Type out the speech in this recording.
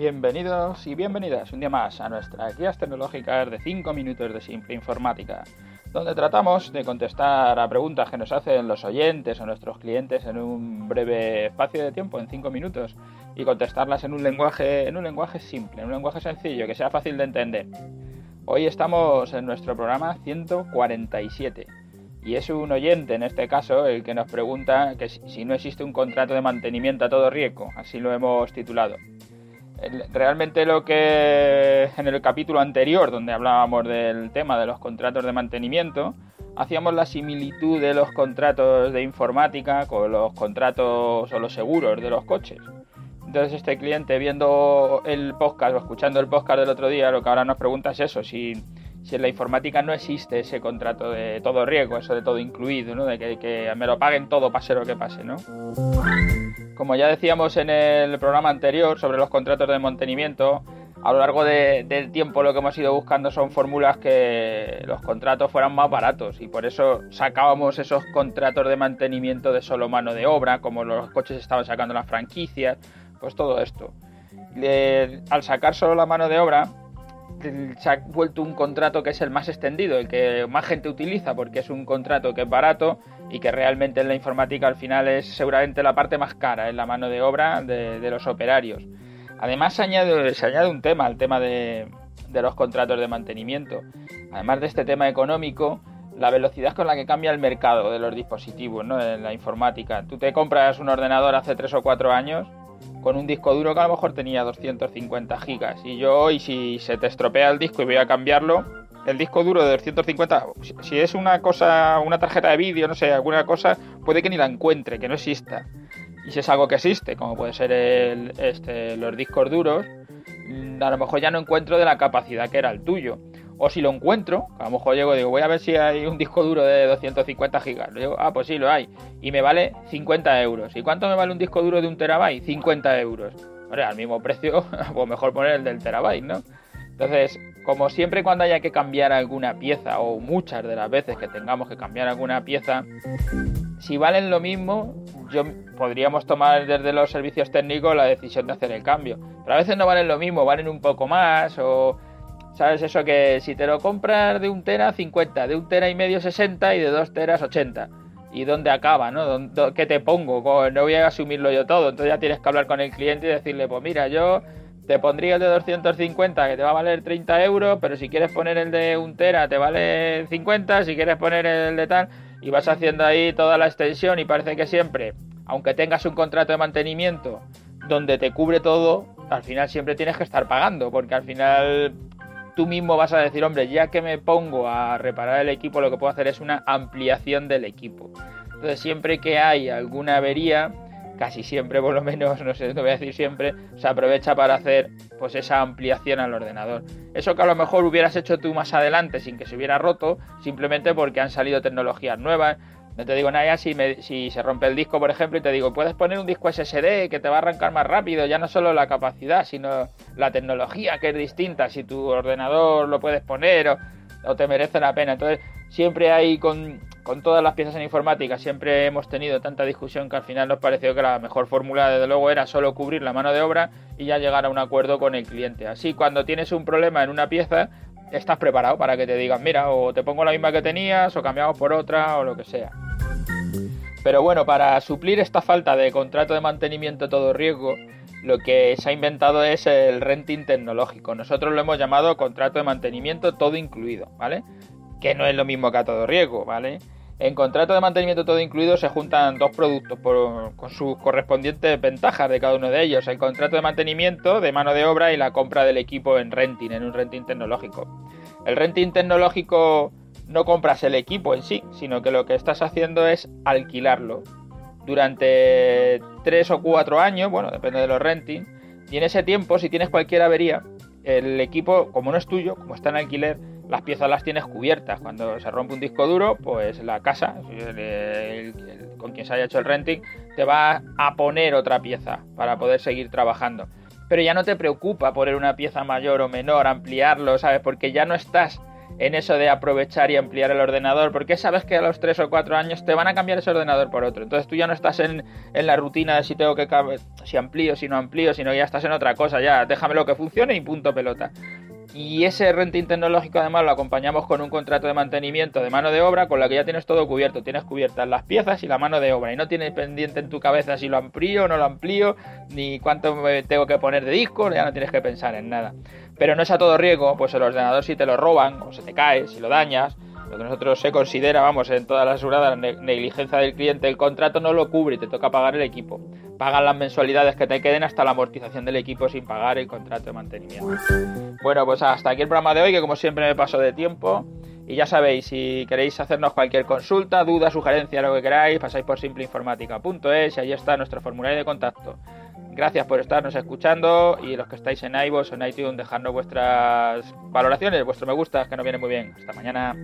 Bienvenidos y bienvenidas un día más a nuestras guías tecnológicas de 5 minutos de simple informática, donde tratamos de contestar a preguntas que nos hacen los oyentes o nuestros clientes en un breve espacio de tiempo, en 5 minutos, y contestarlas en un lenguaje, en un lenguaje simple, en un lenguaje sencillo, que sea fácil de entender. Hoy estamos en nuestro programa 147 y es un oyente, en este caso, el que nos pregunta que si no existe un contrato de mantenimiento a todo riesgo, así lo hemos titulado realmente lo que en el capítulo anterior, donde hablábamos del tema de los contratos de mantenimiento, hacíamos la similitud de los contratos de informática con los contratos o los seguros de los coches. Entonces este cliente viendo el podcast o escuchando el podcast del otro día, lo que ahora nos pregunta es eso, si, si en la informática no existe ese contrato de todo riesgo, eso de todo incluido, ¿no? de que, que me lo paguen todo pase lo que pase. ¿no? Como ya decíamos en el programa anterior sobre los contratos de mantenimiento, a lo largo del tiempo lo que hemos ido buscando son fórmulas que los contratos fueran más baratos y por eso sacábamos esos contratos de mantenimiento de solo mano de obra, como los coches estaban sacando las franquicias, pues todo esto. al sacar solo la mano de obra, se ha vuelto un contrato que es el más extendido, el que más gente utiliza porque es un contrato que es barato y que realmente en la informática al final es seguramente la parte más cara, en la mano de obra de, los operarios. Además se añade, se añade un tema, el tema de, los contratos de mantenimiento. Además de este tema económico, la velocidad con la que cambia el mercado de los dispositivos ¿no? en la informática. Tú te compras un ordenador hace 3 o 4 años con un disco duro que a lo mejor tenía 250 gigas. Y yo hoy si se te estropea el disco y voy a cambiarlo, el disco duro de 250, si es una cosa, una tarjeta de vídeo, no sé, alguna cosa, puede que ni la encuentre, que no exista. Y si es algo que existe, como puede ser el, este, los discos duros, a lo mejor ya no encuentro de la capacidad que era el tuyo. O si lo encuentro, a lo mejor llego y digo, voy a ver si hay un disco duro de 250 gigas. Digo, ah, pues sí, lo hay. Y me vale 50 euros. ¿Y cuánto me vale un disco duro de un terabyte? 50 euros. Hombre, al mismo precio, pues mejor poner el del terabyte, ¿no? Entonces, como siempre cuando haya que cambiar alguna pieza, o muchas de las veces que tengamos que cambiar alguna pieza, si valen lo mismo, yo podríamos tomar desde los servicios técnicos la decisión de hacer el cambio. Pero a veces no valen lo mismo, valen un poco más, o ¿Sabes eso? Que si te lo compras de un tera 50, de un tera y medio 60 y de dos teras 80. ¿Y dónde acaba? ¿no? ¿Qué te pongo? No voy a asumirlo yo todo. Entonces ya tienes que hablar con el cliente y decirle, pues mira, yo te pondría el de 250 que te va a valer 30 euros, pero si quieres poner el de un tera te vale 50, si quieres poner el de tal, y vas haciendo ahí toda la extensión y parece que siempre, aunque tengas un contrato de mantenimiento donde te cubre todo, al final siempre tienes que estar pagando, porque al final tú mismo vas a decir, hombre, ya que me pongo a reparar el equipo, lo que puedo hacer es una ampliación del equipo. Entonces, siempre que hay alguna avería, casi siempre por lo menos, no sé, no voy a decir siempre, se aprovecha para hacer pues esa ampliación al ordenador. Eso que a lo mejor hubieras hecho tú más adelante sin que se hubiera roto, simplemente porque han salido tecnologías nuevas, no te digo nada si, si se rompe el disco, por ejemplo, y te digo, puedes poner un disco SSD que te va a arrancar más rápido, ya no solo la capacidad, sino la tecnología que es distinta, si tu ordenador lo puedes poner o, te merece la pena. Entonces, siempre hay con, con, todas las piezas en informática, siempre hemos tenido tanta discusión que al final nos pareció que la mejor fórmula, desde luego, era solo cubrir la mano de obra y ya llegar a un acuerdo con el cliente. Así, cuando tienes un problema en una pieza, estás preparado para que te digan, mira, o te pongo la misma que tenías, o cambiamos por otra, o lo que sea. Pero bueno, para suplir esta falta de contrato de mantenimiento todo riesgo, lo que se ha inventado es el renting tecnológico. Nosotros lo hemos llamado contrato de mantenimiento todo incluido, ¿vale? Que no es lo mismo que a todo riesgo, ¿vale? En contrato de mantenimiento todo incluido se juntan dos productos con sus correspondientes ventajas de cada uno de ellos. El contrato de mantenimiento de mano de obra y la compra del equipo en renting, en un renting tecnológico. El renting tecnológico no compras el equipo en sí, sino que lo que estás haciendo es alquilarlo durante 3 o 4 años, bueno, depende de los renting, y en ese tiempo, si tienes cualquier avería, el equipo, como no es tuyo, como está en alquiler, las piezas las tienes cubiertas. Cuando se rompe un disco duro, pues la casa, con quien se haya hecho el renting, te va a poner otra pieza para poder seguir trabajando. Pero ya no te preocupa poner una pieza mayor o menor, ampliarlo, ¿sabes? Porque ya no estás en eso de aprovechar y ampliar el ordenador, porque sabes que a los 3 o 4 años te van a cambiar ese ordenador por otro. Entonces tú ya no estás en, en la rutina de si tengo que si amplío, si no amplío, sino ya estás en otra cosa, ya déjame lo que funcione y punto pelota. Y ese renting tecnológico además lo acompañamos con un contrato de mantenimiento de mano de obra con la que ya tienes todo cubierto. Tienes cubiertas las piezas y la mano de obra. Y no tienes pendiente en tu cabeza si lo amplío o no lo amplío, ni cuánto me tengo que poner de disco, ya no tienes que pensar en nada. Pero no es a todo riesgo, pues el ordenador si te lo roban o se te cae, si lo dañas, lo que nosotros se considera, vamos, en todas las aseguradas, negligencia del cliente, el contrato no lo cubre y te toca pagar el equipo. Pagan las mensualidades que te queden hasta la amortización del equipo sin pagar el contrato de mantenimiento. Bueno, pues hasta aquí el programa de hoy, que como siempre me paso de tiempo. Y ya sabéis, si queréis hacernos cualquier consulta, duda, sugerencia, lo que queráis, pasáis por simpleinformática.es y ahí está nuestro formulario de contacto. Gracias por estarnos escuchando y los que estáis en iVoox o en iTunes, dejadnos vuestras valoraciones, vuestros me gustas, que nos viene muy bien. Hasta mañana.